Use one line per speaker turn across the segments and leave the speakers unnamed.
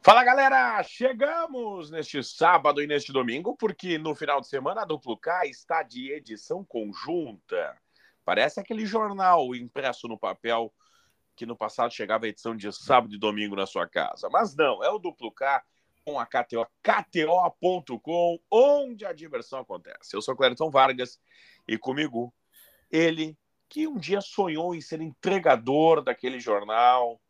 Fala galera, chegamos neste sábado e neste domingo, porque no final de semana a Duplo K está de edição conjunta. Parece aquele jornal impresso no papel que no passado chegava a edição de sábado e domingo na sua casa. Mas não, é o Duplo K com a KTO, KTO.com, onde a diversão acontece. Eu sou Clériton Vargas e comigo ele que um dia sonhou em ser entregador daquele jornal,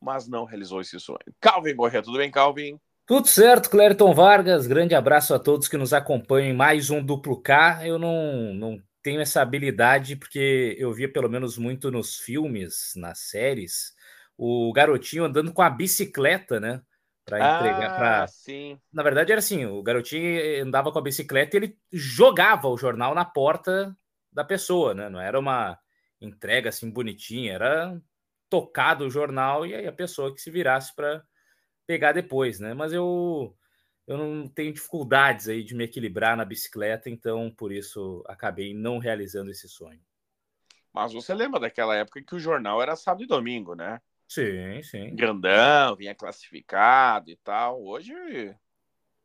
mas não realizou esse sonho. Calvin Corrêa, tudo bem, Calvin?
Tudo certo, Clériton Vargas. Grande abraço a todos que nos acompanham em mais um duplo K. Eu não, não tenho essa habilidade porque eu via pelo menos muito nos filmes, nas séries, o garotinho andando com a bicicleta, né? Para entregar. Ah, pra... sim. Na verdade, era assim: o garotinho andava com a bicicleta e ele jogava o jornal na porta da pessoa, né? Não era uma entrega assim bonitinha, era tocado o jornal e aí a pessoa que se virasse para pegar depois, né? Mas eu eu não tenho dificuldades aí de me equilibrar na bicicleta, então por isso acabei não realizando esse sonho.
Mas você lembra daquela época que o jornal era sábado e domingo, né?
Sim, sim.
Grandão, vinha classificado e tal. Hoje,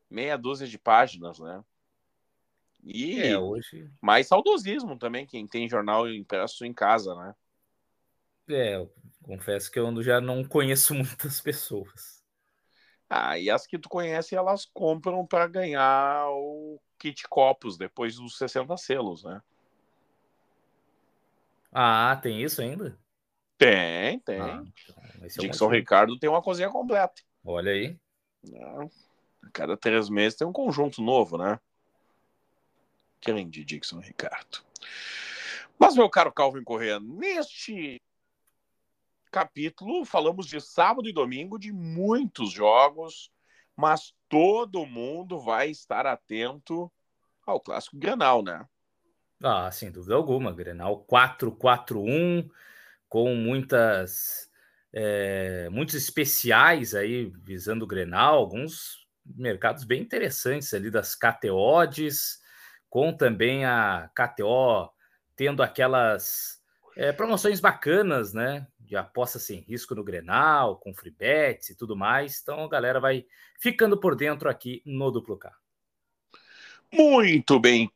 meia dúzia de páginas, né? E é, hoje... mais saudosismo também, quem tem jornal impresso em casa, né?
É, confesso que eu já não conheço muitas pessoas.
Ah, e as que tu conhece, elas compram para ganhar o kit copos depois dos 60 selos, né?
Ah, tem isso ainda?
Tem, tem. Ah, então, Dixon é Ricardo tem uma cozinha completa.
Olha aí.
É, a cada três meses tem um conjunto novo, né? Grande Dixon Ricardo. Mas, meu caro Calvin Correa, neste capítulo falamos de sábado e domingo de muitos jogos, mas todo mundo vai estar atento ao clássico Grenal, né?
Ah, sem dúvida alguma. Grenal 4-4-1, com muitas é, muitos especiais aí visando o Grenal, alguns mercados bem interessantes ali das KTOs, com também a KTO tendo aquelas é, promoções bacanas, né? De aposta sem risco no Grenal, com free bets e tudo mais. Então a galera vai ficando por dentro aqui no Duplo K.
Muito bem.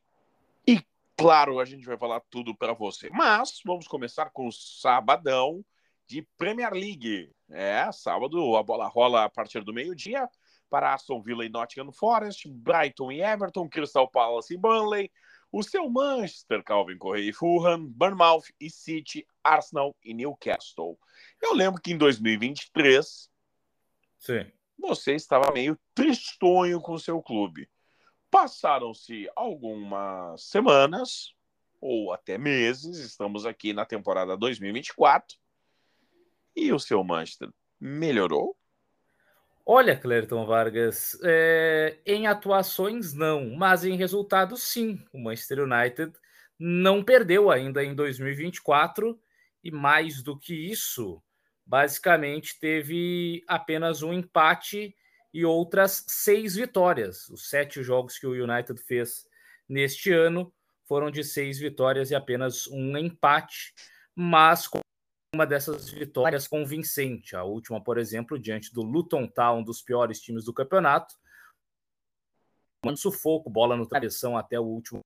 E claro, a gente vai falar tudo para você. Mas vamos começar com o sabadão de Premier League. É, sábado a bola rola a partir do meio-dia para Aston Villa e Nottingham Forest, Brighton e Everton, Crystal Palace e Burnley, o seu Manchester, Calvin Correia e Fulham, Bournemouth e City, Arsenal e Newcastle. Eu lembro que em 2023 Sim. você estava meio tristonho com o seu clube. Passaram-se algumas semanas, ou até meses, estamos aqui na temporada 2024, e o seu Manchester melhorou?
Olha, Clériton Vargas, é, em atuações não, mas em resultados sim. O Manchester United não perdeu ainda em 2024 e mais do que isso, basicamente teve apenas um empate e outras seis vitórias. Os sete jogos que o United fez neste ano foram de seis vitórias e apenas um empate, mas com uma dessas vitórias convincente. A última, por exemplo, diante do Luton Town, um dos piores times do campeonato. Um sufoco, bola no travessão até o último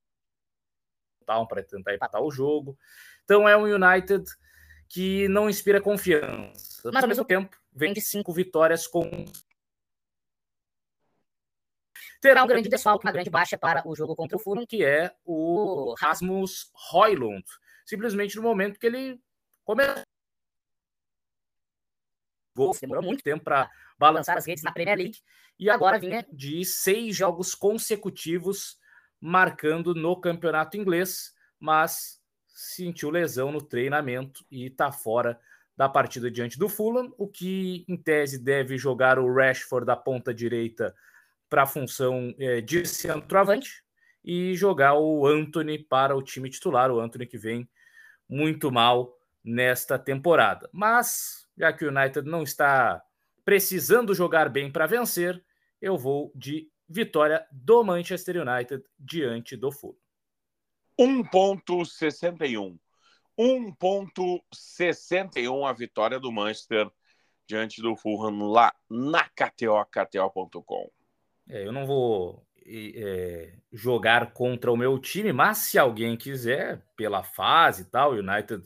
Town para tentar empatar o jogo. Então é um United que não inspira confiança, mas ao mesmo tempo vem de cinco vitórias com terá um grande desfalque, uma grande baixa para o jogo contra o Fulham, que é o Rasmus Højlund. Simplesmente no momento que ele começou demorou muito tempo para balançar as redes na Premier League. E agora vinha de seis jogos consecutivos marcando no campeonato inglês, mas sentiu lesão no treinamento e está fora da partida diante do Fulham, o que em tese deve jogar o Rashford da ponta direita para a função é, de centroavante e jogar o Anthony para o time titular, o Anthony que vem muito mal nesta temporada. Mas já que o United não está precisando jogar bem para vencer, eu vou de vitória do Manchester United diante do Fulham.
1.61. 1.61 a vitória do Manchester diante do Fulham lá na KTO, KTO.com.
É, eu não vou é, jogar contra o meu time, mas se alguém quiser, pela fase e tal, o United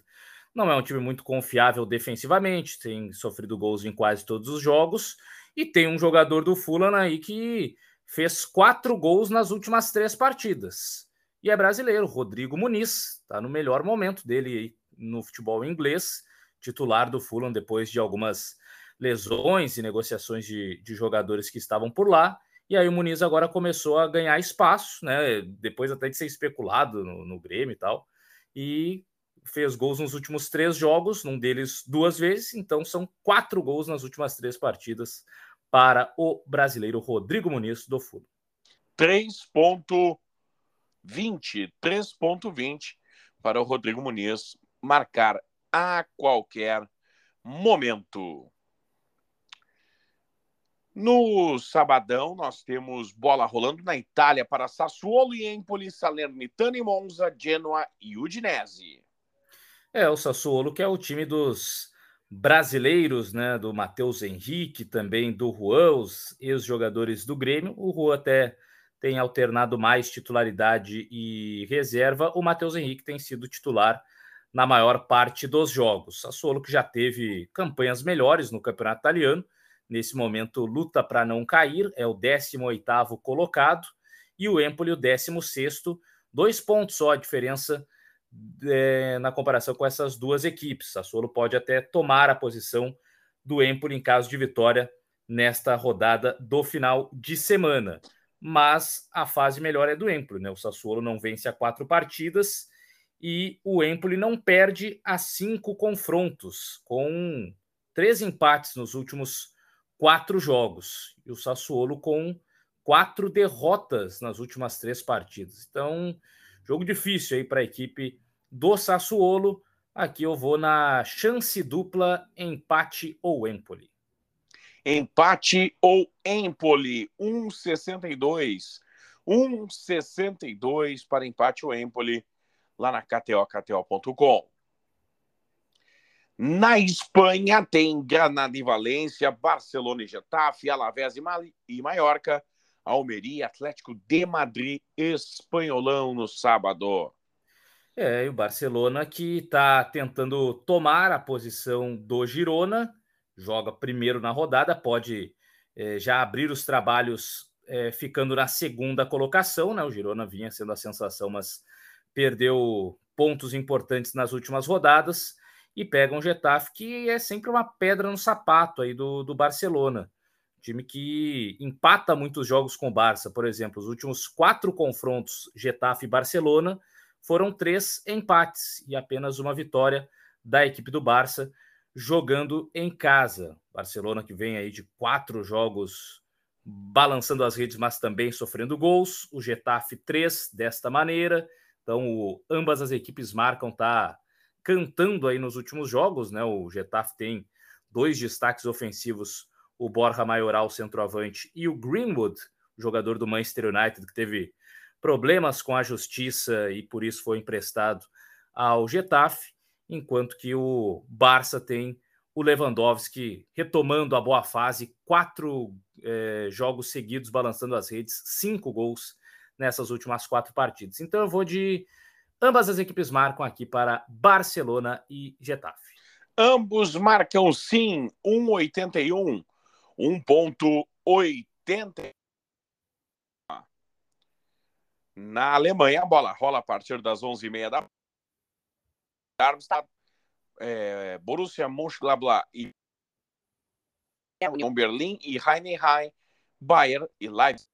não é um time muito confiável defensivamente, tem sofrido gols em quase todos os jogos, e tem um jogador do Fulham aí que fez quatro gols nas últimas três partidas. E é brasileiro, Rodrigo Muniz, está no melhor momento dele no futebol inglês, titular do Fulham depois de algumas lesões e negociações de, de jogadores que estavam por lá. E aí o Muniz agora começou a ganhar espaço, né? Depois até de ser especulado no, no Grêmio e tal. E fez gols nos últimos três jogos, num deles duas vezes, então são quatro gols nas últimas três partidas para o brasileiro Rodrigo Muniz do Fulham.
3.20, 3.20 para o Rodrigo Muniz marcar a qualquer momento. No sabadão, nós temos bola rolando na Itália para Sassuolo e Empoli, Salernitana e Monza, Genoa e Udinese.
É, o Sassuolo, que é o time dos brasileiros, né? Do Matheus Henrique, também do Juan, os ex-jogadores do Grêmio. O Juan até tem alternado mais titularidade e reserva. O Matheus Henrique tem sido titular na maior parte dos jogos. Sassuolo que já teve campanhas melhores no campeonato italiano nesse momento luta para não cair, é o 18º colocado, e o Empoli o 16º, dois pontos só a diferença é, na comparação com essas duas equipes. Sassuolo pode até tomar a posição do Empoli em caso de vitória nesta rodada do final de semana. Mas a fase melhor é do Empoli, né? O Sassuolo não vence a quatro partidas e o Empoli não perde a cinco confrontos, com três empates nos últimos quatro jogos. E o Sassuolo com quatro derrotas nas últimas três partidas. Então, jogo difícil aí para a equipe do Sassuolo. Aqui eu vou na chance dupla empate ou Empoli.
Empate ou Empoli, 1,62. 1,62 para empate ou Empoli lá na KTO, KTO.com. Na Espanha tem Granada e Valência, Barcelona e Getafe, Alavés e Mallorca, Almeria, Atlético de Madrid, Espanholão no sábado.
É, e o Barcelona que está tentando tomar a posição do Girona, joga primeiro na rodada, pode é, já abrir os trabalhos é, ficando na segunda colocação, né? O Girona vinha sendo a sensação, mas perdeu pontos importantes nas últimas rodadas e pega um Getafe que é sempre uma pedra no sapato aí do, do Barcelona. Time que empata muitos jogos com o Barça, por exemplo, os últimos quatro confrontos Getafe e Barcelona foram três empates e apenas uma vitória da equipe do Barça jogando em casa. Barcelona que vem aí de quatro jogos balançando as redes, mas também sofrendo gols. O Getafe três desta maneira. Então, o, ambas as equipes marcam tá cantando aí nos últimos jogos, né? O Getafe tem dois destaques ofensivos, o Borja Maioral, centroavante, e o Greenwood, jogador do Manchester United, que teve problemas com a justiça e por isso foi emprestado ao Getafe, enquanto que o Barça tem o Lewandowski retomando a boa fase, quatro é, jogos seguidos balançando as redes, cinco gols nessas últimas quatro partidas. Então eu vou de Ambas as equipes marcam aqui para Barcelona e Getafe.
Ambos marcam sim, 1,81, 1,80. Na Alemanha, a bola rola a partir das 11h30 da Darmstadt, é, Borussia Mönchengladbach e União Berlim e Heidenheim, Bayern e Leipzig.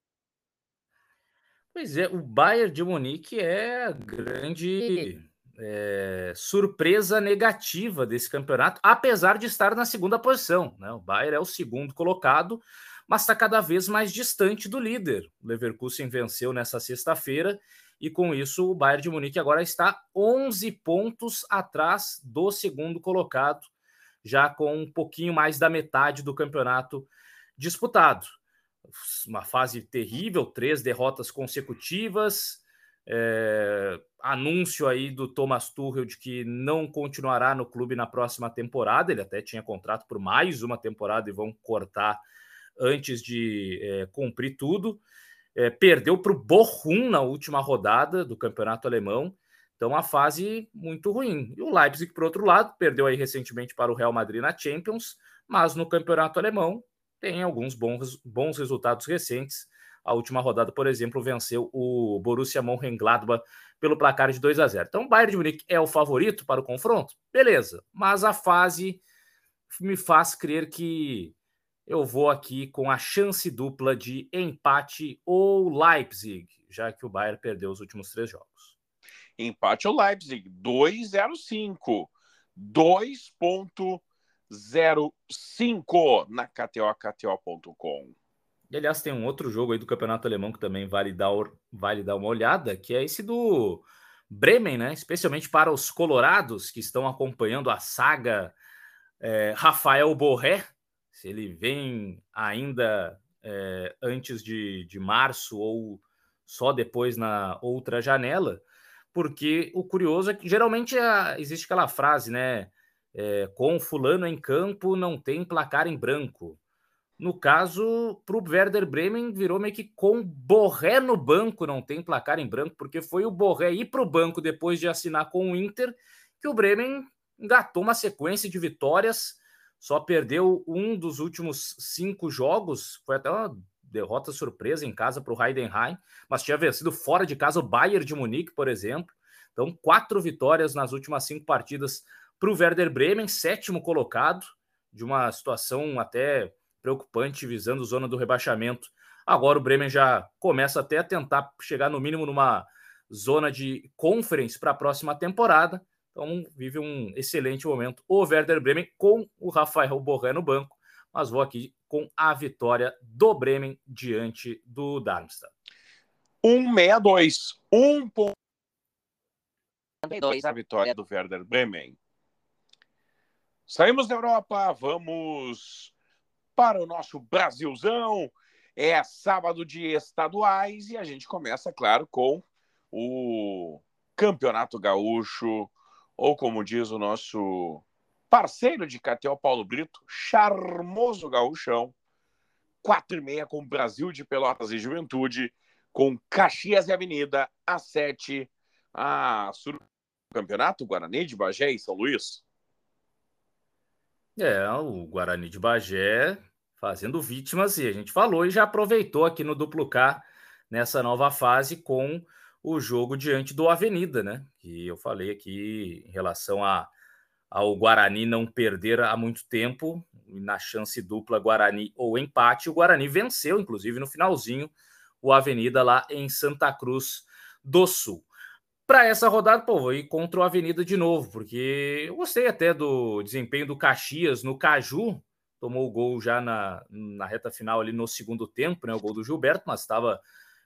Pois é, o Bayern de Munique é grande é, surpresa negativa desse campeonato, apesar de estar na segunda posição. Né? O Bayern é o segundo colocado, mas está cada vez mais distante do líder. O Leverkusen venceu nessa sexta-feira e com isso o Bayern de Munique agora está 11 pontos atrás do segundo colocado, já com um pouquinho mais da metade do campeonato disputado uma fase terrível, três derrotas consecutivas, É, anúncio aí do Thomas Tuchel de que não continuará no clube na próxima temporada. Ele até tinha contrato por mais uma temporada e vão cortar antes de é, cumprir tudo. É, perdeu para o Bochum na última rodada do campeonato alemão. Então, a fase muito ruim. E o Leipzig, por outro lado, perdeu aí recentemente para o Real Madrid na Champions, mas no campeonato alemão tem alguns bons, bons resultados recentes. A última rodada, por exemplo, venceu o Borussia Mönchengladbach pelo placar de 2 a 0. Então, o Bayern de Munique é o favorito para o confronto? Beleza, mas a fase me faz crer que eu vou aqui com a chance dupla de empate ou Leipzig, já que o Bayern perdeu os últimos três jogos.
Empate ou Leipzig, 2,05. 2,05 na KTO, KTO.com.
E aliás, tem um outro jogo aí do Campeonato Alemão que também vale dar, vale dar uma olhada, que é esse do Bremen, né? Especialmente para os colorados que estão acompanhando a saga é, Rafael Borré, se ele vem ainda é, antes de, de março ou só depois na outra janela, porque o curioso é que geralmente a, existe aquela frase, né? É, com fulano em campo não tem placar em branco. No caso, para o Werder Bremen, virou meio que com Borré no banco, não tem placar em branco, porque foi o Borré ir para o banco depois de assinar com o Inter, que o Bremen engatou uma sequência de vitórias, só perdeu um dos últimos cinco jogos, foi até uma derrota surpresa em casa para o Heidenheim, mas tinha vencido fora de casa o Bayern de Munique, por exemplo. Então, quatro vitórias nas últimas cinco partidas para o Werder Bremen, sétimo colocado, de uma situação até preocupante visando zona do rebaixamento. Agora o Bremen já começa até a tentar chegar no mínimo numa zona de conference para a próxima temporada. Então vive um excelente momento o Werder Bremen com o Rafael Borré no banco, mas vou aqui com a vitória do Bremen diante do Darmstadt.
162, 1 ponto. A vitória do Werder Bremen. Saímos da Europa, vamos para o nosso Brasilzão. É sábado de estaduais e a gente começa, claro, com o Campeonato Gaúcho, ou como diz o nosso parceiro de Catel, Paulo Brito, charmoso gaúchão. Quatro e meia com Brasil de Pelotas e Juventude, com Caxias e Avenida, às sete, a sur... Campeonato Guarani de Bagé e São Luís.
É, o Guarani de Bagé fazendo vítimas, e a gente falou e já aproveitou aqui no Duplo K nessa nova fase com o jogo diante do Avenida, né? Que eu falei aqui em relação a, ao Guarani não perder há muito tempo, na chance dupla Guarani ou empate, o Guarani venceu, inclusive no finalzinho, o Avenida lá em Santa Cruz do Sul para essa rodada, pô, vou ir contra o Avenida de novo, porque eu gostei até do desempenho do Caxias no Caju, tomou o gol já na, na reta final ali no segundo tempo, né, o gol do Gilberto, mas estava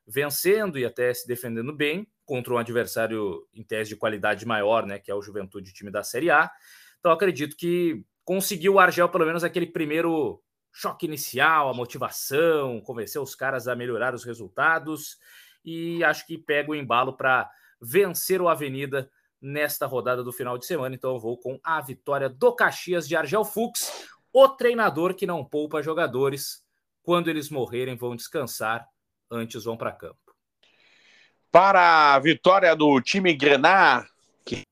vencendo e até se defendendo bem contra um adversário em tese de qualidade maior, né, que é o Juventude, time da Série A. Então acredito que conseguiu o Argel pelo menos aquele primeiro choque inicial, a motivação, convencer os caras a melhorar os resultados e acho que pega o embalo para vencer o Avenida nesta rodada do final de semana. Então eu vou com a vitória do Caxias de Argel Fux, o treinador que não poupa jogadores. Quando eles morrerem, vão descansar, antes vão para campo.
Para a vitória do time Grenar, que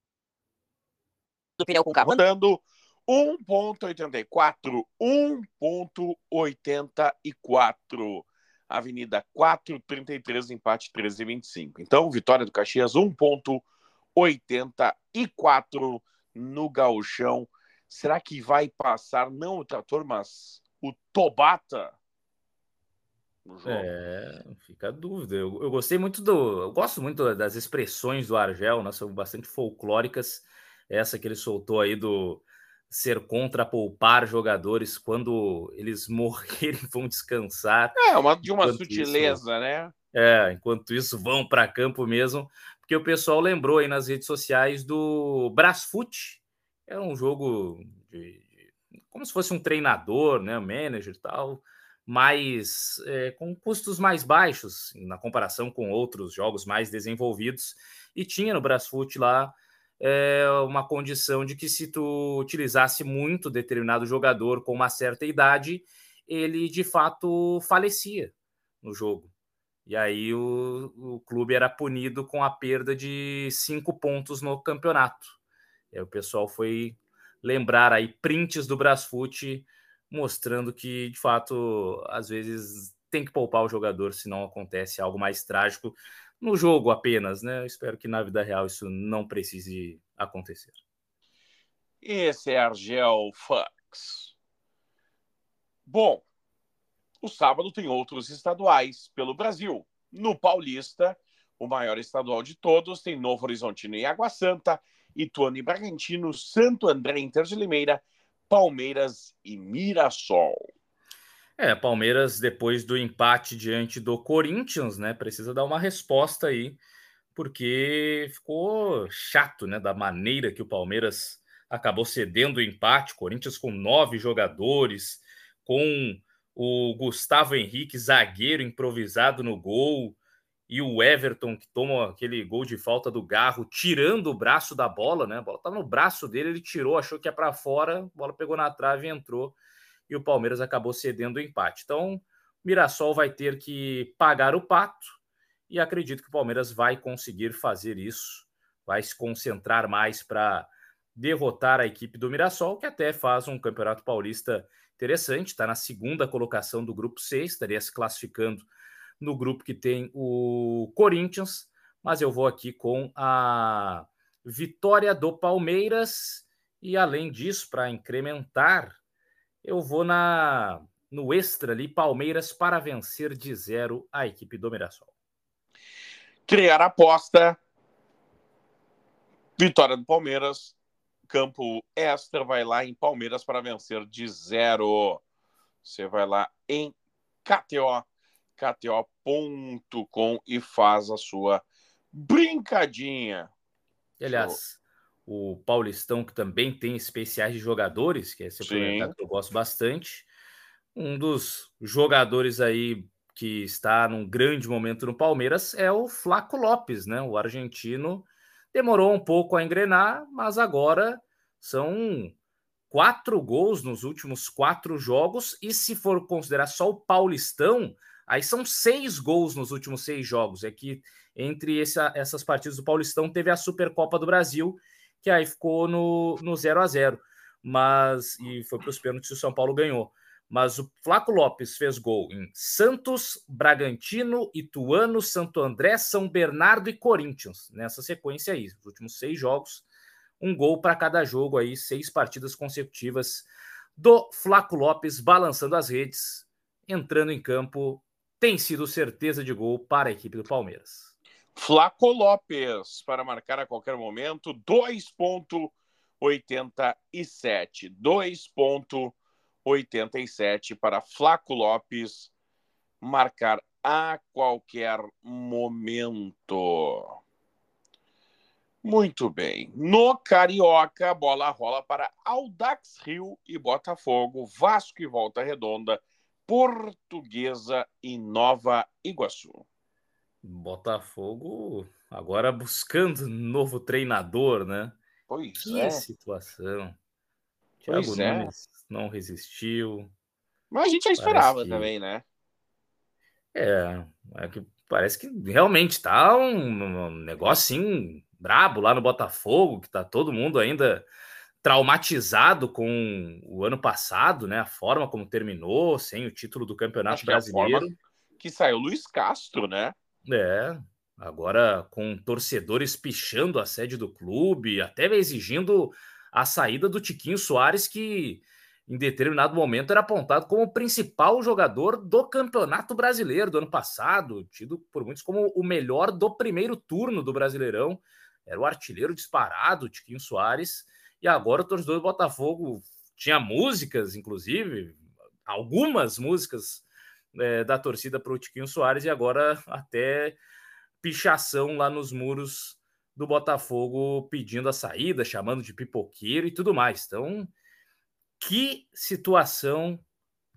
do pneu com carro
dando 1.84, 1.84. Avenida 433, empate 13,25. Então, vitória do Caxias 1,84 no Gauchão. Será que vai passar não o trator, mas o Tobata?
É, fica a dúvida. Eu, eu, gostei muito do. Eu gosto muito das expressões do Argel, né? São bastante folclóricas. Essa que ele soltou aí do ser contra poupar jogadores quando eles morrerem vão descansar.
É, uma, de uma sutileza, isso, né?
É, enquanto isso vão para campo mesmo, porque o pessoal lembrou aí nas redes sociais do Brasfoot, é um jogo de, de, como se fosse um treinador, né, um manager e tal, mais é, com custos mais baixos na comparação com outros jogos mais desenvolvidos e tinha no Brasfoot lá é, uma condição de que se tu utilizasse muito determinado jogador com uma certa idade ele de fato falecia no jogo. E aí o, o clube era punido com a perda de cinco pontos no campeonato. E aí o pessoal foi lembrar aí prints do Brasfoot mostrando que, de fato, às vezes tem que poupar o jogador se não acontece algo mais trágico no jogo apenas, né? Eu espero que na vida real isso não precise acontecer.
Esse é Argel Fux. Bom, o sábado tem outros estaduais pelo Brasil. No Paulista, o maior estadual de todos, tem Novo Horizontino e Água Santa, Ituano e Bragantino, Santo André Inter de Limeira Palmeiras e Mirassol.
É, Palmeiras, depois do empate diante do Corinthians, né, precisa dar uma resposta aí, porque ficou chato, né, da maneira que o Palmeiras acabou cedendo o empate. Corinthians com nove jogadores, com o Gustavo Henrique, zagueiro improvisado no gol, e o Everton, que toma aquele gol de falta do Garro, tirando o braço da bola, né? A bola estava no braço dele, ele tirou, achou que ia para fora, a bola pegou na trave e entrou, e o Palmeiras acabou cedendo o empate. Então, o Mirassol vai ter que pagar o pato, e acredito que o Palmeiras vai conseguir fazer isso, vai se concentrar mais para derrotar a equipe do Mirassol, que até faz um campeonato paulista interessante, está na segunda colocação do grupo 6, estaria se classificando no grupo que tem o Corinthians, mas eu vou aqui com a vitória do Palmeiras e além disso, para incrementar, eu vou na no extra ali Palmeiras para vencer de zero a equipe do Mirassol.
Criar aposta. Vitória do Palmeiras. Campo extra vai lá em Palmeiras para vencer de zero. Você vai lá em KTO KTO.com e faz a sua brincadinha.
E, aliás, o Paulistão, que também tem especiais de jogadores, que é esse mercado que eu gosto bastante. Um dos jogadores aí que está num grande momento no Palmeiras é o Flaco Lopes, né? O argentino demorou um pouco a engrenar, mas agora são quatro gols nos últimos quatro jogos. E se for considerar só o Paulistão, Aí são seis gols nos últimos seis jogos. É que entre essa, essas partidas do Paulistão teve a Supercopa do Brasil, que aí ficou no, no 0 a 0 Mas, e foi para os pênaltis o São Paulo ganhou. Mas o Flaco Lopes fez gol em Santos, Bragantino, Ituano, Santo André, São Bernardo e Corinthians. Nessa sequência aí, os últimos seis jogos, um gol para cada jogo aí, seis partidas consecutivas do Flaco Lopes balançando as redes, entrando em campo tem sido certeza de gol para a equipe do Palmeiras.
Flaco Lopes para marcar a qualquer momento 2.87. 2.87 para Flaco Lopes marcar a qualquer momento. Muito bem. No Carioca, a bola rola para Aldax Rio e Botafogo, Vasco e Volta Redonda Portuguesa e Nova Iguaçu.
Botafogo agora buscando novo treinador, né?
Pois
que
é.
situação. Thiago pois é. Nunes é. não resistiu.
Mas a gente já esperava que... também, né?
É, é que parece que realmente tá um, um negócio assim brabo lá no Botafogo, que tá todo mundo ainda traumatizado com o ano passado, né? A forma como terminou, sem o título do Campeonato Acho Brasileiro.
Que, que saiu Luiz Castro, né?
É, agora com torcedores pichando a sede do clube, até exigindo a saída do Tiquinho Soares, que em determinado momento era apontado como o principal jogador do Campeonato Brasileiro do ano passado, tido por muitos como o melhor do primeiro turno do Brasileirão. Era o artilheiro disparado, Tiquinho Soares e agora o torcedor do Botafogo tinha músicas, inclusive, algumas músicas é, da torcida para o Tiquinho Soares, e agora até pichação lá nos muros do Botafogo pedindo a saída, chamando de pipoqueiro e tudo mais. Então, que situação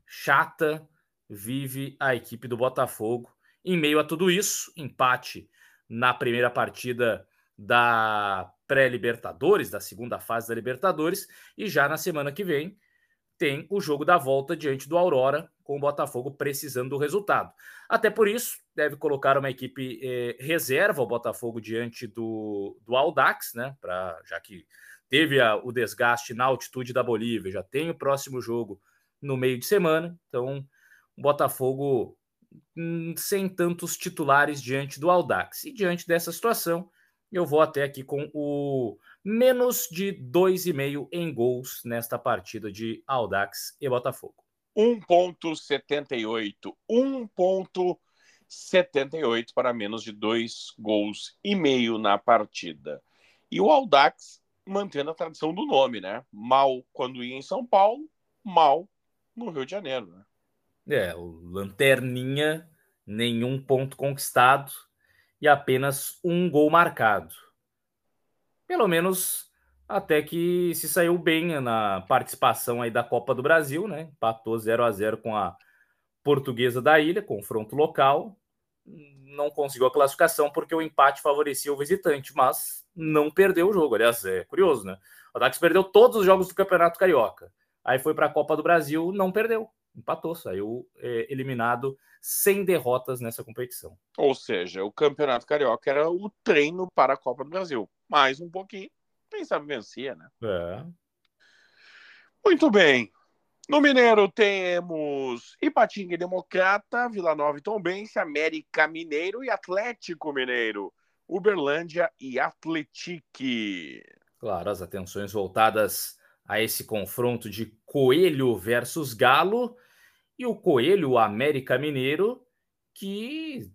chata vive a equipe do Botafogo. Em meio a tudo isso, empate na primeira partida da pré-Libertadores, da segunda fase da Libertadores, e já na semana que vem tem o jogo da volta diante do Aurora, com o Botafogo precisando do resultado. Até por isso, deve colocar uma equipe eh, reserva o Botafogo diante do, do Aldax, né? Pra, já que teve a, o desgaste na altitude da Bolívia, já tem o próximo jogo no meio de semana, então o Botafogo hum, sem tantos titulares diante do Aldax. E diante dessa situação, eu vou até aqui com o menos de 2,5 em gols nesta partida de Aldax e Botafogo.
1,78. 1,78 para menos de dois gols e meio na partida. E o Aldax mantendo a tradição do nome, né? Mal quando ia em São Paulo, mal no Rio de Janeiro, né?
É, o Lanterninha, nenhum ponto conquistado e apenas um gol marcado. Pelo menos até que se saiu bem na participação aí da Copa do Brasil, né? Empatou 0 a 0 com a Portuguesa da Ilha, confronto local. Não conseguiu a classificação porque o empate favorecia o visitante, mas não perdeu o jogo. Aliás, é curioso, né? O Dax perdeu todos os jogos do Campeonato Carioca. Aí foi para a Copa do Brasil, não perdeu. Empatou, saiu é, eliminado sem derrotas nessa competição.
Ou seja, o Campeonato Carioca era o treino para a Copa do Brasil. Mais um pouquinho, quem sabe vencia, né?
É.
Muito bem. No Mineiro temos Ipatinga e Democrata, Vila Nova e Tombense, América Mineiro e Atlético Mineiro. Uberlândia e Atletique.
Claro, as atenções voltadas a esse confronto de Coelho versus Galo e o Coelho América Mineiro, que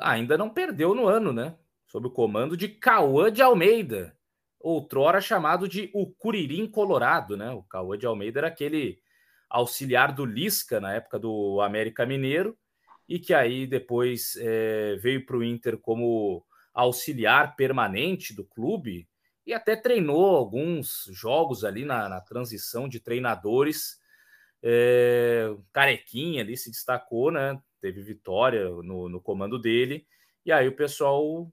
ainda não perdeu no ano, né? Sob o comando de Cauã de Almeida, outrora chamado de o Curirim Colorado, né? O Cauã de Almeida era aquele auxiliar do Lisca na época do América Mineiro e que aí depois é, veio para o Inter como auxiliar permanente do clube e até treinou alguns jogos ali na, na transição de treinadores. É, Carequinha ali se destacou, né? Teve vitória no, no comando dele. E aí o pessoal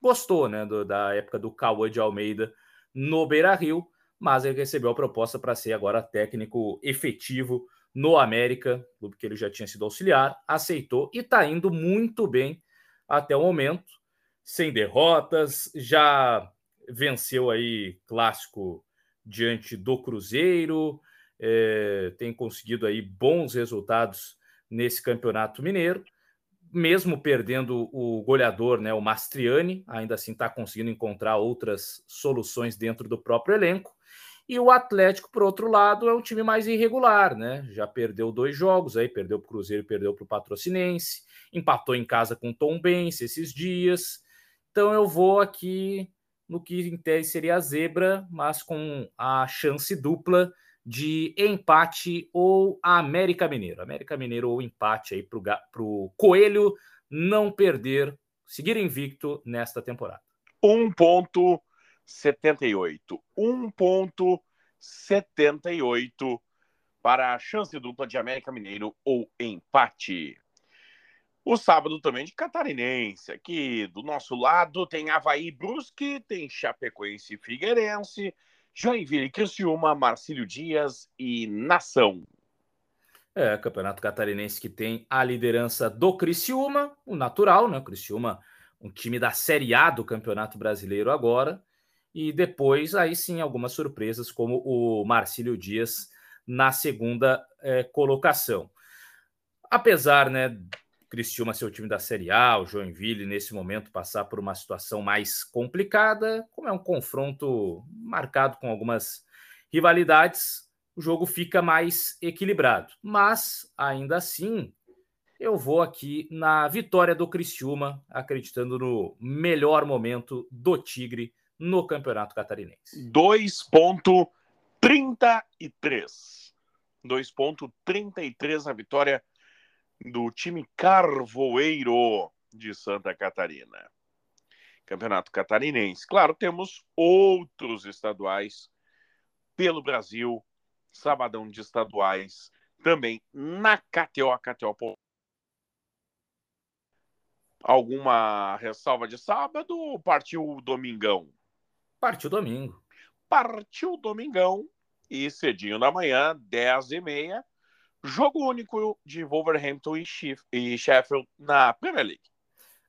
gostou, né? Do, da época do Cauã de Almeida no Beira Rio, mas ele recebeu a proposta para ser agora técnico efetivo no América, clube que ele já tinha sido auxiliar, aceitou e está indo muito bem até o momento sem derrotas, já venceu aí clássico diante do Cruzeiro, é, tem conseguido aí bons resultados nesse campeonato mineiro, mesmo perdendo o goleador, né, o Mastriani, ainda assim está conseguindo encontrar outras soluções dentro do próprio elenco. E o Atlético, por outro lado, é um time mais irregular, né? Já perdeu dois jogos aí, perdeu para o Cruzeiro, perdeu para o Patrocinense, empatou em casa com o Tom Benz esses dias. Então eu vou aqui no que em tese seria a zebra, mas com a chance dupla de empate ou América Mineiro. América Mineiro ou empate aí para o Coelho não perder, seguir invicto nesta temporada.
1.78. 1.78 para a chance dupla de América Mineiro ou empate. O sábado também de Catarinense. Aqui do nosso lado tem Havaí Brusque, tem Chapecoense Figueirense, Joinville Criciúma, Marcílio Dias e Nação.
É, Campeonato Catarinense que tem a liderança do Criciúma, o natural, né? O Criciúma, um time da Série A do Campeonato Brasileiro agora. E depois, aí sim, algumas surpresas, como o Marcílio Dias na segunda é, colocação. Apesar né, Cristiúma ser o time da Série A, o Joinville nesse momento passar por uma situação mais complicada, como é um confronto marcado com algumas rivalidades, o jogo fica mais equilibrado. Mas ainda assim, eu vou aqui na vitória do Criciúma, acreditando no melhor momento do Tigre no Campeonato Catarinense.
2.33. 2.33 a vitória do time Carvoeiro de Santa Catarina. Campeonato Catarinense. Claro, temos outros estaduais pelo Brasil, sabadão de estaduais também na KTO, KTO. Alguma ressalva de sábado? Partiu domingão?
Partiu domingo.
Partiu domingão e cedinho da manhã, 10 e meia, jogo único de Wolverhampton e Sheffield na Premier League.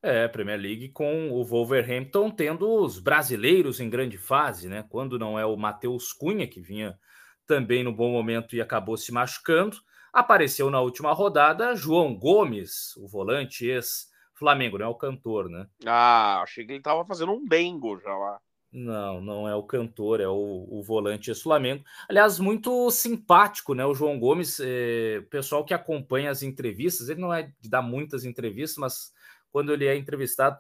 É, Premier League com o Wolverhampton tendo os brasileiros em grande fase, né? Quando não é o Matheus Cunha, que vinha também no bom momento e acabou se machucando. Apareceu na última rodada João Gomes, o volante ex-Flamengo, não é o cantor, né?
Ah, achei que ele estava fazendo um dengo já lá.
Não, não é o cantor, é o, o volante ex-Flamengo. Aliás, muito simpático, né? O João Gomes, é, pessoal que acompanha as entrevistas, ele não é de dar muitas entrevistas, mas quando ele é entrevistado,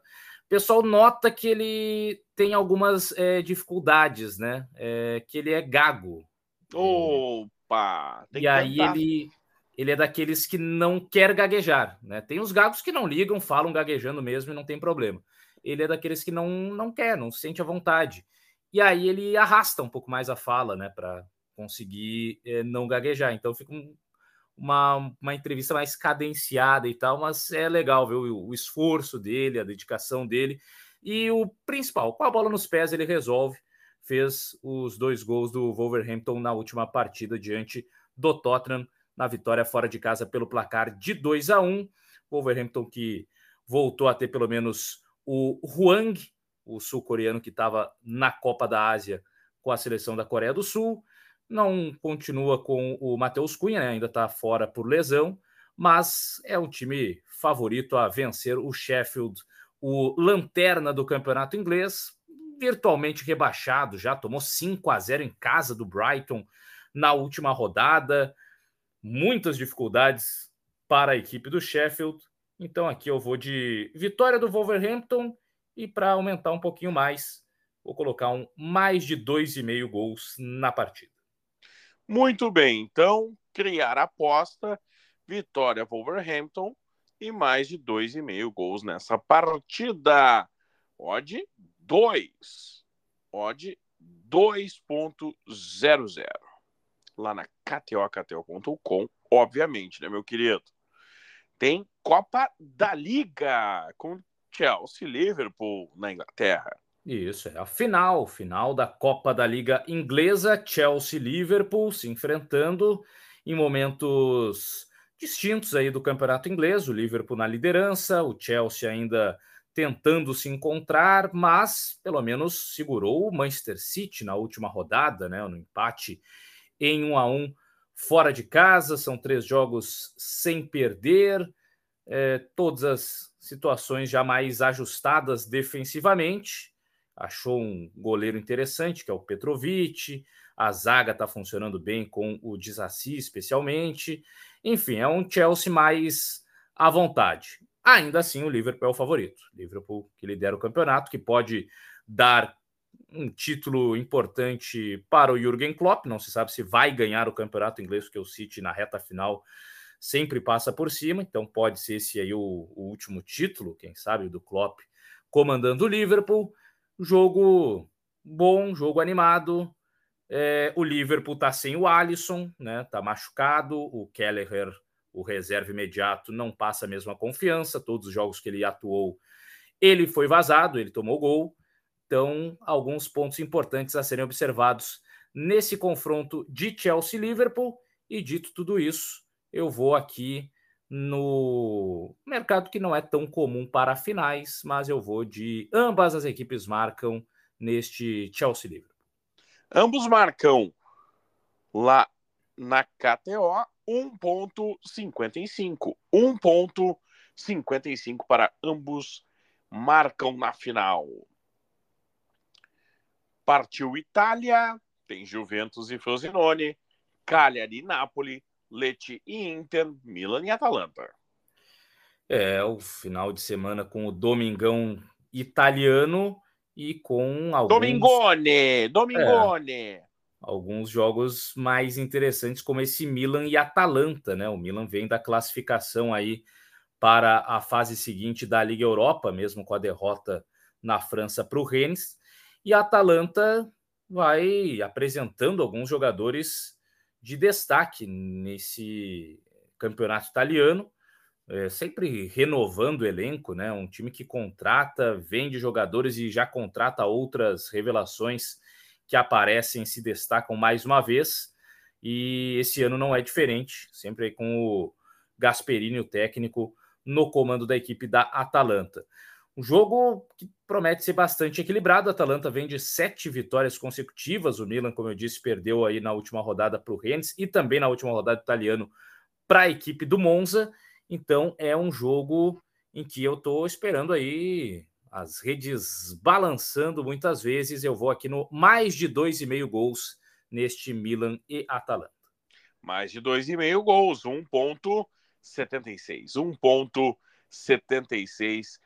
o pessoal nota que ele tem algumas é, dificuldades, né? É, que ele é gago.
Opa!
e aí ele, ele é daqueles que não quer gaguejar, né? Tem os gagos que não ligam, falam gaguejando mesmo e não tem problema ele é daqueles que não, não quer, não sente a vontade. E aí ele arrasta um pouco mais a fala, né, para conseguir é, não gaguejar. Então fica um, uma, uma entrevista mais cadenciada e tal, mas é legal ver o, o, esforço dele, a dedicação dele. E o principal, com a bola nos pés, ele resolve. Fez os dois gols do Wolverhampton na última partida diante do Tottenham, na vitória fora de casa pelo placar de 2 a 1 Wolverhampton que voltou a ter pelo menos o Huang, o sul-coreano que estava na Copa da Ásia com a seleção da Coreia do Sul, não continua com o Matheus Cunha, né? ainda está fora por lesão, mas é um time favorito a vencer o Sheffield, o lanterna do campeonato inglês, virtualmente rebaixado, já tomou 5 a 0 em casa do Brighton na última rodada. Muitas dificuldades para a equipe do Sheffield. Então aqui eu vou de vitória do Wolverhampton e para aumentar um pouquinho mais, vou colocar um mais de 2,5 gols na partida.
Muito bem, então criar aposta, vitória Wolverhampton e mais de 2,5 gols nessa partida. Odd 2. Odd 2.00. Lá na KTO, KTO.com, obviamente, né, meu querido? Tem Copa da Liga com Chelsea Liverpool na Inglaterra.
Isso, é a final, final da Copa da Liga Inglesa, Chelsea Liverpool se enfrentando em momentos distintos aí do campeonato inglês, o Liverpool na liderança, o Chelsea ainda tentando se encontrar, mas pelo menos segurou o Manchester City na última rodada, né, no empate em 1 a 1 fora de casa, são três jogos sem perder, é, todas as situações já mais ajustadas defensivamente. Achou um goleiro interessante, que é o Petrovic, a zaga está funcionando bem com o Disassi, especialmente. Enfim, é um Chelsea mais à vontade. Ainda assim, o Liverpool é o favorito. Liverpool que lidera o campeonato, que pode dar um título importante para o Jürgen Klopp. Não se sabe se vai ganhar o campeonato inglês, porque o City na reta final sempre passa por cima. Então pode ser esse aí o, o último título, quem sabe, do Klopp comandando o Liverpool. Jogo bom, jogo animado. É, o Liverpool está sem o Alisson, né? Tá machucado. O Kelleher, o reserva imediato, não passa a mesma confiança. Todos os jogos que ele atuou, ele foi vazado, ele tomou gol. Então, alguns pontos importantes a serem observados nesse confronto de Chelsea-Liverpool. E dito tudo isso, eu vou aqui no mercado que não é tão comum para finais, mas eu vou de ambas as equipes marcam neste Chelsea-Liverpool.
Ambos marcam lá na KTO 1.55. 1.55 para ambos marcam na final. Partiu Itália, tem Juventus e Frosinone, Cagliari e Napoli, Lecce e Inter, Milan e Atalanta.
É, o final de semana com o Domingão italiano e com alguns...
Domingone! Domingone! É,
alguns jogos mais interessantes, como esse Milan e Atalanta, né? O Milan vem da classificação aí para a fase seguinte da Liga Europa, mesmo com a derrota na França para o Rennes. E a Atalanta vai apresentando alguns jogadores de destaque nesse campeonato italiano, é, sempre renovando o elenco, né? Um time que contrata, vende jogadores e já contrata outras revelações que aparecem, se destacam mais uma vez. E esse ano não é diferente, sempre com o Gasperini, o técnico, no comando da equipe da Atalanta. Um jogo que promete ser bastante equilibrado. A Atalanta vem de sete vitórias consecutivas. O Milan, como eu disse, perdeu aí na última rodada para o Rennes e também na última rodada italiano para a equipe do Monza. Então é um jogo em que eu estou esperando aí as redes balançando muitas vezes. Eu vou aqui no mais de dois e meio gols neste Milan e Atalanta.
Mais de dois e meio gols, 1.76. 1.76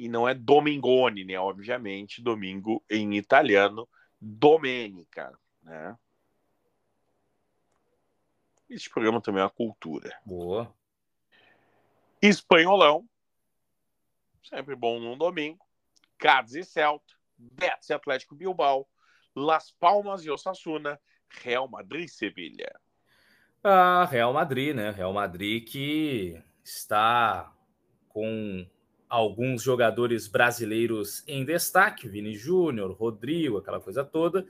e não é Domingone, né? Obviamente, domingo em italiano, Domenica, né? Este programa também é uma cultura.
Boa.
Espanholão, sempre bom num domingo. Cádiz e Celta, Betis e Atlético Bilbao, Las Palmas e Osasuna, Real Madrid e Sevilha.
Ah, Real Madrid, né? Real Madrid que está com alguns jogadores brasileiros em destaque, Vini Júnior, Rodrigo, aquela coisa toda,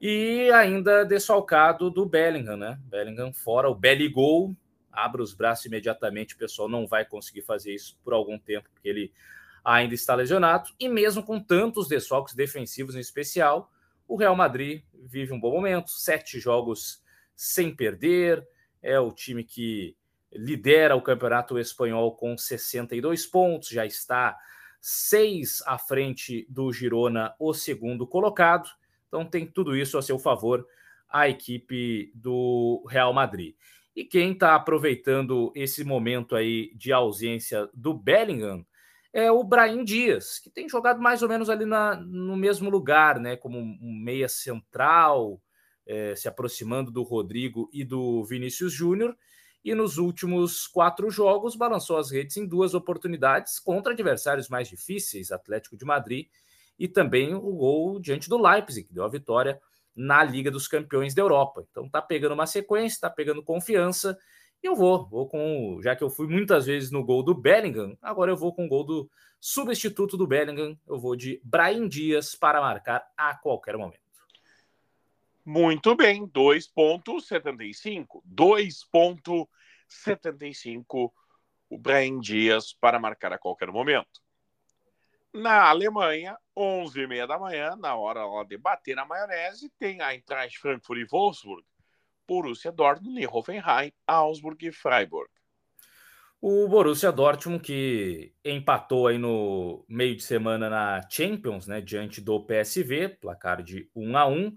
e ainda desfalcado do Bellingham, né? Bellingham fora, o Belligol, abre os braços imediatamente, o pessoal não vai conseguir fazer isso por algum tempo, porque ele ainda está lesionado, e mesmo com tantos desfalques defensivos em especial, o Real Madrid vive um bom momento, sete jogos sem perder, é o time que lidera o campeonato espanhol com 62 pontos, já está seis à frente do Girona, o segundo colocado. Então tem tudo isso a seu favor a equipe do Real Madrid. E quem está aproveitando esse momento aí de ausência do Bellingham é o Brahim Dias, que tem jogado mais ou menos ali na, no mesmo lugar, né? Como um meia central, é, se aproximando do Rodrigo e do Vinícius Júnior e nos últimos quatro jogos balançou as redes em duas oportunidades contra adversários mais difíceis, Atlético de Madrid e também o gol diante do Leipzig, que deu a vitória na Liga dos Campeões da Europa. Então tá pegando uma sequência, tá pegando confiança. E eu vou, vou com, já que eu fui muitas vezes no gol do Bellingham, agora eu vou com o gol do substituto do Bellingham, eu vou de Brahim Dias para marcar a qualquer momento.
Muito bem, 2,75. 2,75 o Brian Dias para marcar a qualquer momento. Na Alemanha, 11h30 da manhã, na hora de bater na maionese, tem a Eintracht Frankfurt e Wolfsburg, Borussia Dortmund e Hoffenheim, Augsburg e Freiburg.
O Borussia Dortmund que empatou aí no meio de semana na Champions, né, diante do PSV, placar de 1 a 1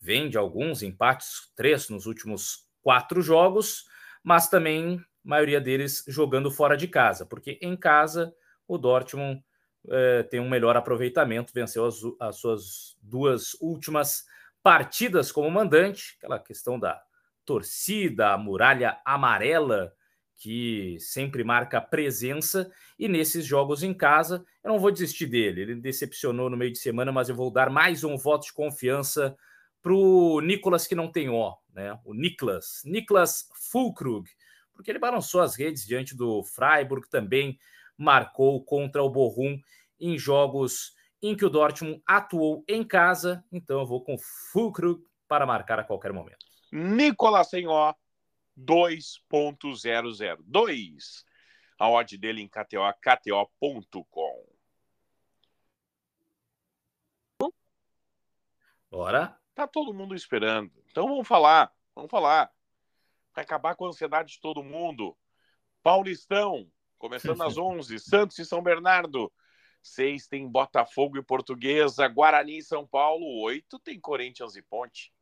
vem de alguns empates, três nos últimos quatro jogos, mas também a maioria deles jogando fora de casa, porque em casa o Dortmund é, tem um melhor aproveitamento, venceu as, as suas duas últimas partidas como mandante, aquela questão da torcida, a muralha amarela que sempre marca presença, e nesses jogos em casa, eu não vou desistir dele. Ele decepcionou no meio de semana, mas eu vou dar mais um voto de confiança para o Nicolas que não tem O, né? O Niklas, Niklas Fulkrug, porque ele balançou as redes diante do Freiburg, também marcou contra o Bochum em jogos em que o Dortmund atuou em casa. Então eu vou com Fulkrug para marcar a qualquer momento.
Nicolas sem O, 2.002. A odd dele em KTO, kto.com.
Bora.
Tá todo mundo esperando. Então vamos falar, vamos falar. Vai acabar com a ansiedade de todo mundo. Paulistão, começando às 11, Santos e São Bernardo. 6 tem Botafogo e Portuguesa, Guarani e São Paulo. 8 tem Corinthians e Ponte.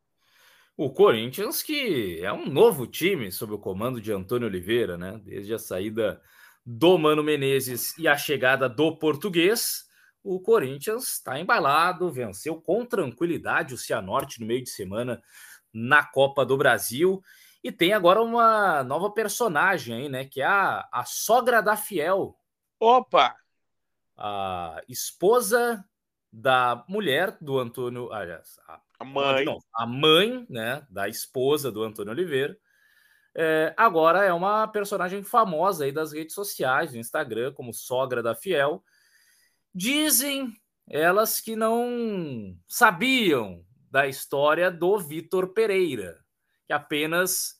O Corinthians, que é um novo time sob o comando de Antônio Oliveira, né? Desde a saída do Mano Menezes e a chegada do português o Corinthians está embalado, venceu com tranquilidade o Cianorte no meio de semana na Copa do Brasil e tem agora uma nova personagem aí, né? Que é a, a sogra da Fiel.
Opa!
A esposa da mulher do Antônio, aliás, a
A mãe.
Não, a mãe, né, da esposa do Antônio Oliveira, é, agora é uma personagem famosa aí das redes sociais, do Instagram, como sogra da Fiel. Dizem elas que não sabiam da história do Vitor Pereira, que apenas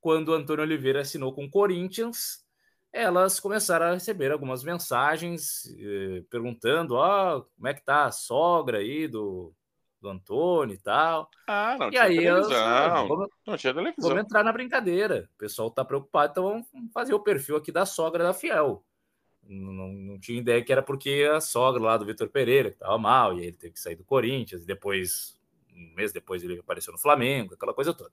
quando Antônio Oliveira assinou com o Corinthians, elas começaram a receber algumas mensagens eh, perguntando: ó, oh, como é que tá a sogra aí do, do Antônio e tal.
Ah, não
e
tinha
aí
televisão.
Elas, vamos,
não tinha televisão.
Vamos entrar na brincadeira. O pessoal tá preocupado, então vamos fazer o perfil aqui da sogra da Fiel. Não, não, tinha ideia que era porque a sogra lá do Vitor Pereira estava mal, e ele teve que sair do Corinthians, e depois, um mês depois, ele apareceu no Flamengo, aquela coisa toda.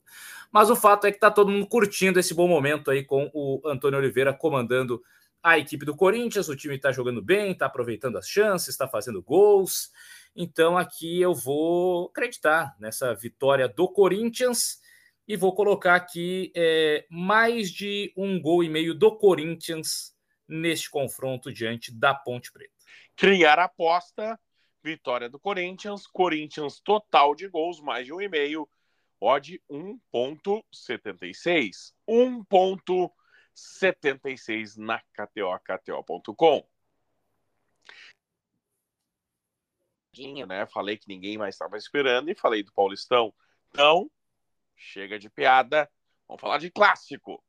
Mas o fato é que está todo mundo curtindo esse bom momento aí com o Antônio Oliveira comandando a equipe do Corinthians. O time está jogando bem, está aproveitando as chances, está fazendo gols. Então aqui eu vou acreditar nessa vitória do Corinthians e vou colocar aqui é, mais de um gol e meio do Corinthians neste confronto diante da Ponte Preta.
Criar aposta, vitória do Corinthians, Corinthians total de gols, mais de um e meio, odd 1.76. 1.76 na KTO, KTO.com. Né? Falei que ninguém mais estava esperando e falei do Paulistão. Então, chega de piada, vamos falar de clássico.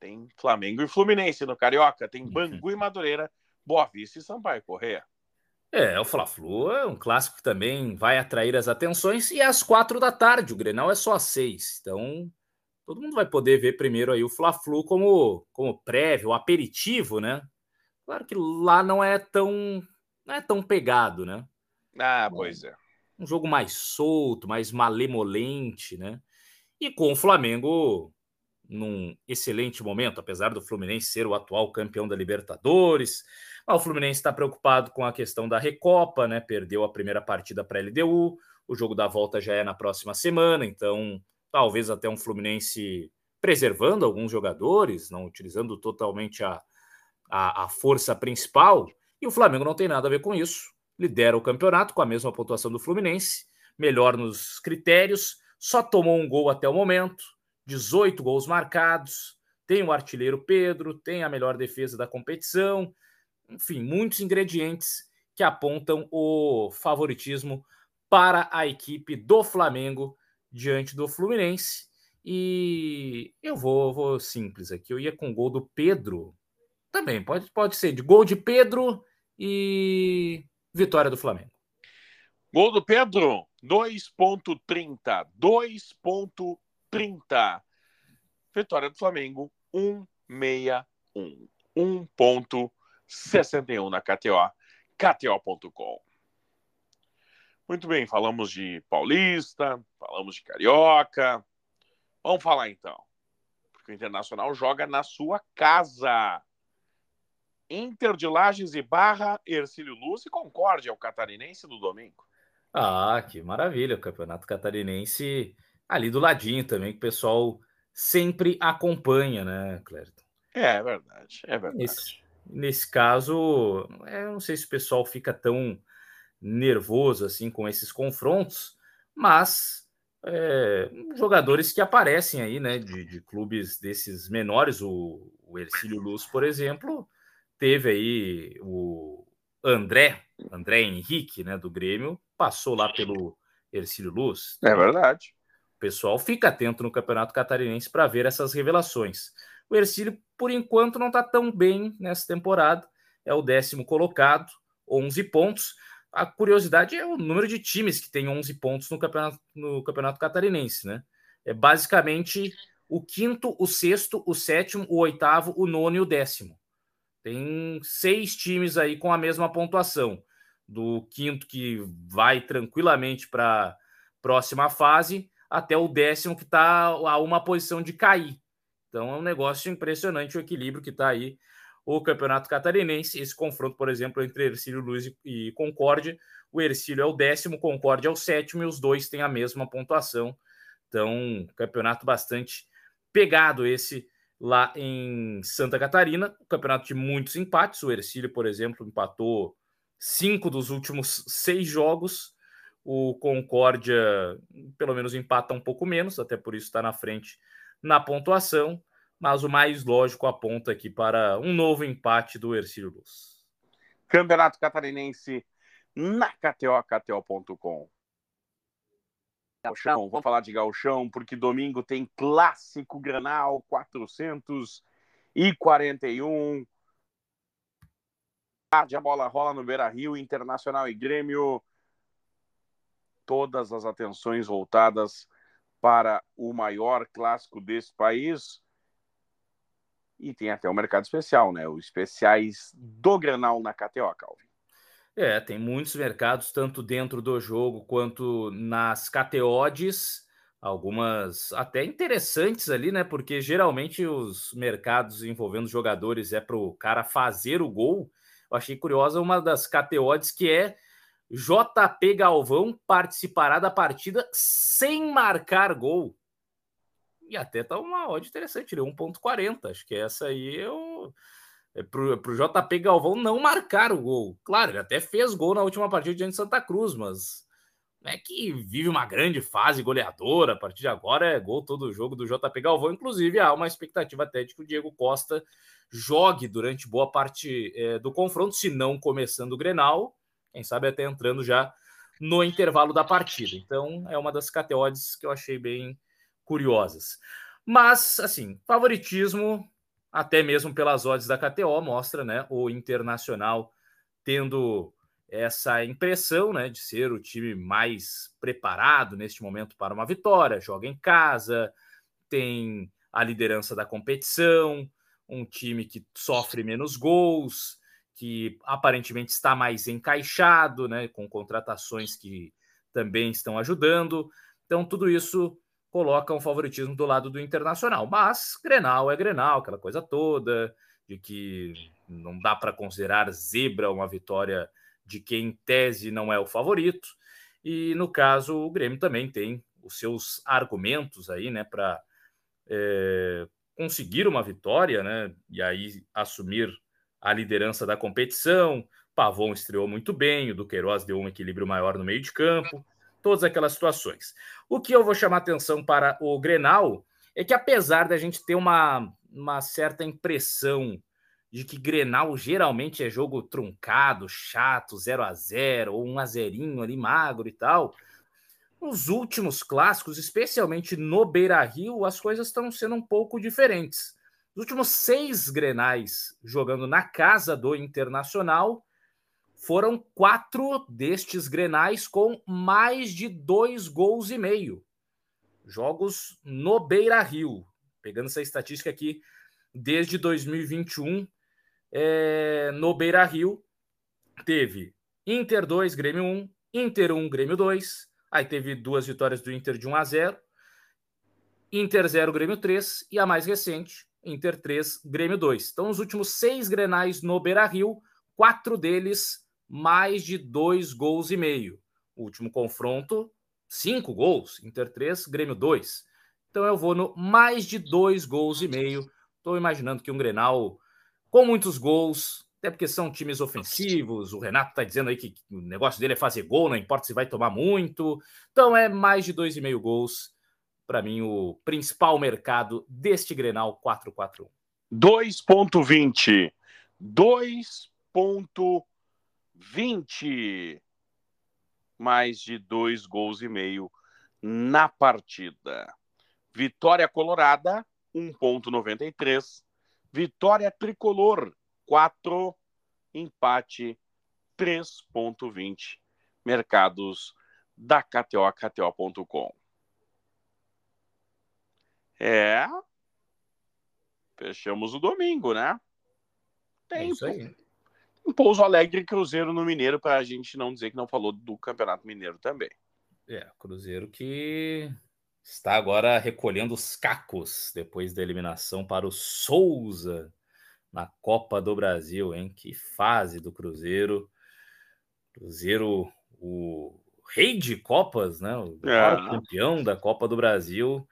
Tem Flamengo e Fluminense no Carioca, tem uhum. Bangu e Madureira, Boa Vista e Sampaio Correia.
É, o Fla-Flu é um clássico que também vai atrair as atenções e é às quatro da tarde, o Grenal é só às seis, então todo mundo vai poder ver primeiro aí o Fla-Flu como, como prévio, aperitivo, né? Claro que lá não é tão não é tão pegado, né?
Ah, pois é.
Um jogo mais solto, mais malemolente, né? E com o Flamengo num excelente momento, apesar do Fluminense ser o atual campeão da Libertadores. Mas o Fluminense está preocupado com a questão da Recopa, né? Perdeu a primeira partida para a LDU, o jogo da volta já é na próxima semana, então talvez até um Fluminense preservando alguns jogadores, não utilizando totalmente a, a, a força principal. E o Flamengo não tem nada a ver com isso. Lidera o campeonato com a mesma pontuação do Fluminense, melhor nos critérios, só tomou um gol até o momento 18 gols marcados, tem o artilheiro Pedro, tem a melhor defesa da competição, enfim, muitos ingredientes que apontam o favoritismo para a equipe do Flamengo diante do Fluminense. E eu vou, vou simples aqui. Eu ia com gol do Pedro. Também pode, pode ser de gol de Pedro e vitória do Flamengo.
Gol do Pedro, 2.30. 2.30. 30. Vitória do Flamengo, 161. 1.61 na KTO, KTO.com. Muito bem, falamos de Paulista, falamos de Carioca. Vamos falar então. Porque o Internacional joga na sua casa. Inter de Lages e Barra, Ercílio Luz e Concórdia, o catarinense no domingo.
Ah, que maravilha. O campeonato catarinense ali do ladinho também, que o pessoal sempre acompanha, né, Clériton?
É, é verdade, é verdade.
Nesse, nesse caso, é, eu não sei se o pessoal fica tão nervoso assim com esses confrontos, mas é, jogadores que aparecem aí, né, de, de clubes desses menores, o, o Ercílio Luz, por exemplo, teve aí o André, André Henrique, né, do Grêmio, passou lá pelo Ercílio Luz.
É verdade.
Pessoal fica atento no Campeonato Catarinense para ver essas revelações. O Ercílio, por enquanto, não está tão bem nessa temporada. É o décimo colocado, 11 pontos. A curiosidade é o número de times que tem 11 pontos no Campeonato, no campeonato Catarinense, né? É basicamente o quinto, o sexto, o sétimo, o oitavo, o nono e o décimo. Tem seis times aí com a mesma pontuação. Do quinto que vai tranquilamente para a próxima fase até o décimo que está a uma posição de cair. Então é um negócio impressionante o equilíbrio que está aí o Campeonato Catarinense. Esse confronto, por exemplo, entre Ercílio Luiz e Concórdia. O Ercílio é o décimo, Concórdia é o sétimo, e os dois têm a mesma pontuação. Então, campeonato bastante pegado esse lá em Santa Catarina. Campeonato de muitos empates. O Ercílio, por exemplo, empatou cinco dos últimos seis jogos O Concórdia, pelo menos, empata um pouco menos, até por isso está na frente na pontuação. Mas o mais lógico aponta aqui para um novo empate do Ercílio Luz.
Campeonato Catarinense na KTO, KTO.com. Gauchão, vamos falar de Gauchão, porque domingo tem clássico Granal 441. A bola rola no Beira Rio, Internacional e Grêmio. Todas as atenções voltadas para o maior clássico desse país. E tem até o mercado especial, né? Os especiais do Granal na KTO, Calvin.
É, tem muitos mercados, tanto dentro do jogo quanto nas KTOs, algumas até interessantes ali, né? Porque geralmente os mercados envolvendo jogadores é para o cara fazer o gol. Eu achei curiosa uma das KTOs que é JP Galvão participará da partida sem marcar gol. E até tá uma odd interessante, 1.40. Acho que essa aí é pro, pro JP Galvão não marcar o gol. Claro, ele até fez gol na última partida diante de Santa Cruz, mas não é que vive uma grande fase goleadora. A partir de agora é gol todo o jogo do JP Galvão. Inclusive, há uma expectativa até de que o Diego Costa jogue durante boa parte é, do confronto, se não começando o Grenal, quem sabe até entrando já no intervalo da partida. Então, é uma das categorias que eu achei bem curiosas. Mas, assim, favoritismo até mesmo pelas odds da KTO, mostra né, o Internacional tendo essa impressão né, de ser o time mais preparado neste momento para uma vitória. Joga em casa, tem a liderança da competição, um time que sofre menos gols, que aparentemente está mais encaixado, né, com contratações que também estão ajudando. Então, tudo isso coloca um favoritismo do lado do Internacional. Mas Grenal é Grenal, aquela coisa toda, de que não dá para considerar zebra uma vitória de quem em tese não é o favorito. E no caso, o Grêmio também tem os seus argumentos aí, né, para é, conseguir uma vitória, né, e aí assumir a liderança da competição. Pavon estreou muito bem, o Duqueiroz deu um equilíbrio maior no meio de campo todas aquelas situações. O que eu vou chamar atenção para o Grenal é que, apesar da gente ter uma, uma certa impressão de que Grenal geralmente é jogo truncado, chato, 0 a 0 ou um a zerinho ali magro e tal, nos últimos clássicos, especialmente no Beira Rio, as coisas estão sendo um pouco diferentes. Nos últimos seis Grenais jogando na casa do Internacional, foram quatro destes grenais com mais de dois gols e meio. Jogos no Beira Rio. Pegando essa estatística aqui, desde 2021, é, no Beira Rio, teve Inter 2, Grêmio 1, Inter 1, Grêmio 2. Aí teve duas vitórias do Inter de 1 a 0. Inter 0, Grêmio 3. E a mais recente, Inter 3, Grêmio 2. Então, os últimos seis grenais no Beira Rio, quatro deles mais de dois gols e meio. O último confronto, cinco gols, Inter 3, Grêmio 2. Então eu vou no mais de dois gols e meio. Estou imaginando que um Grenal com muitos gols, até porque são times ofensivos. O Renato está dizendo aí que o negócio dele é fazer gol, não importa se vai tomar muito. Então é mais de dois e meio gols. Para mim, o principal mercado deste Grenal 4-4-1.
2.20. 2.20. 20 mais de dois gols e meio na partida. Vitória Colorada, 1,93. Vitória Tricolor, 4. Empate, 3,20. Mercados da KTO, KTO.com. É. Fechamos o domingo, né?
Tempo. É isso aí
um Pouso Alegre Cruzeiro no Mineiro, para a gente não dizer que não falou do Campeonato Mineiro também.
É, Cruzeiro que está agora recolhendo os cacos depois da eliminação para o Souza na Copa do Brasil, hein? Que fase do Cruzeiro. Cruzeiro, o rei de Copas, né? O é. campeão da Copa do Brasil.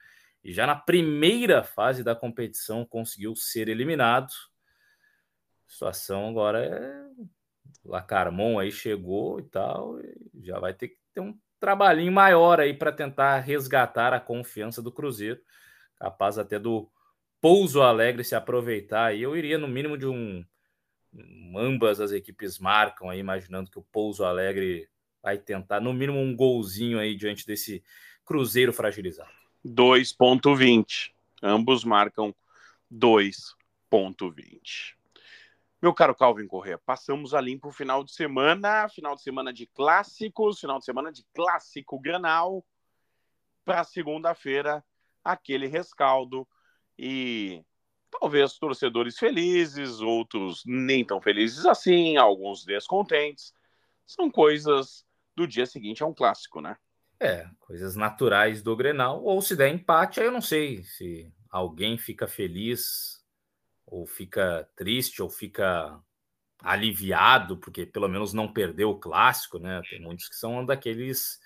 E já na primeira fase da competição conseguiu ser eliminado a situação agora é. Lacarmon aí chegou e tal, e já vai ter que ter um trabalhinho maior aí para tentar resgatar a confiança do Cruzeiro, capaz até do Pouso Alegre se aproveitar. E eu iria no mínimo de um ambas as equipes marcam aí, imaginando que o Pouso Alegre vai tentar no mínimo um golzinho aí diante desse Cruzeiro fragilizado.
2.20. Ambos marcam 2.20. Meu caro Calvin Correa, passamos a limpo o final de semana, final de semana de clássicos, final de semana de clássico Granal, para segunda-feira, aquele rescaldo e talvez torcedores felizes, outros nem tão felizes assim, alguns descontentes. São coisas do dia seguinte a um clássico, né?
É, coisas naturais do Grenal. Ou se der empate, aí eu não sei se alguém fica feliz, ou fica triste, ou fica aliviado, porque pelo menos não perdeu o clássico, né? Tem muitos que são daqueles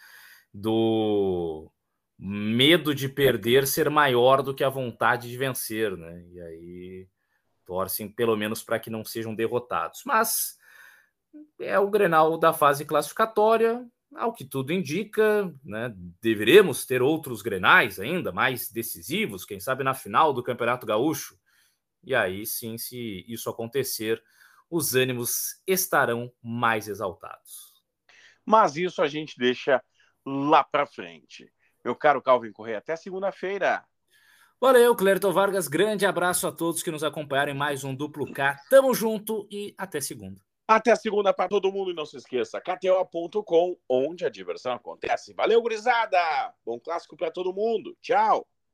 do medo de perder ser maior do que a vontade de vencer, né? E aí torcem pelo menos para que não sejam derrotados. Mas é o Grenal da fase classificatória, ao que tudo indica, né? Deveremos ter outros Grenais ainda mais decisivos, quem sabe na final do Campeonato Gaúcho. E aí sim, se isso acontecer, os ânimos estarão mais exaltados.
Mas isso a gente deixa lá para frente. Meu caro Calvin Correia, até segunda-feira.
Valeu, Clerton Vargas. Grande abraço a todos que nos acompanharam em mais um Duplo K. Tamo junto e até segunda.
Até segunda para todo mundo e não se esqueça, KTO.com, onde a diversão acontece. Valeu, gurizada! Bom clássico para todo mundo. Tchau!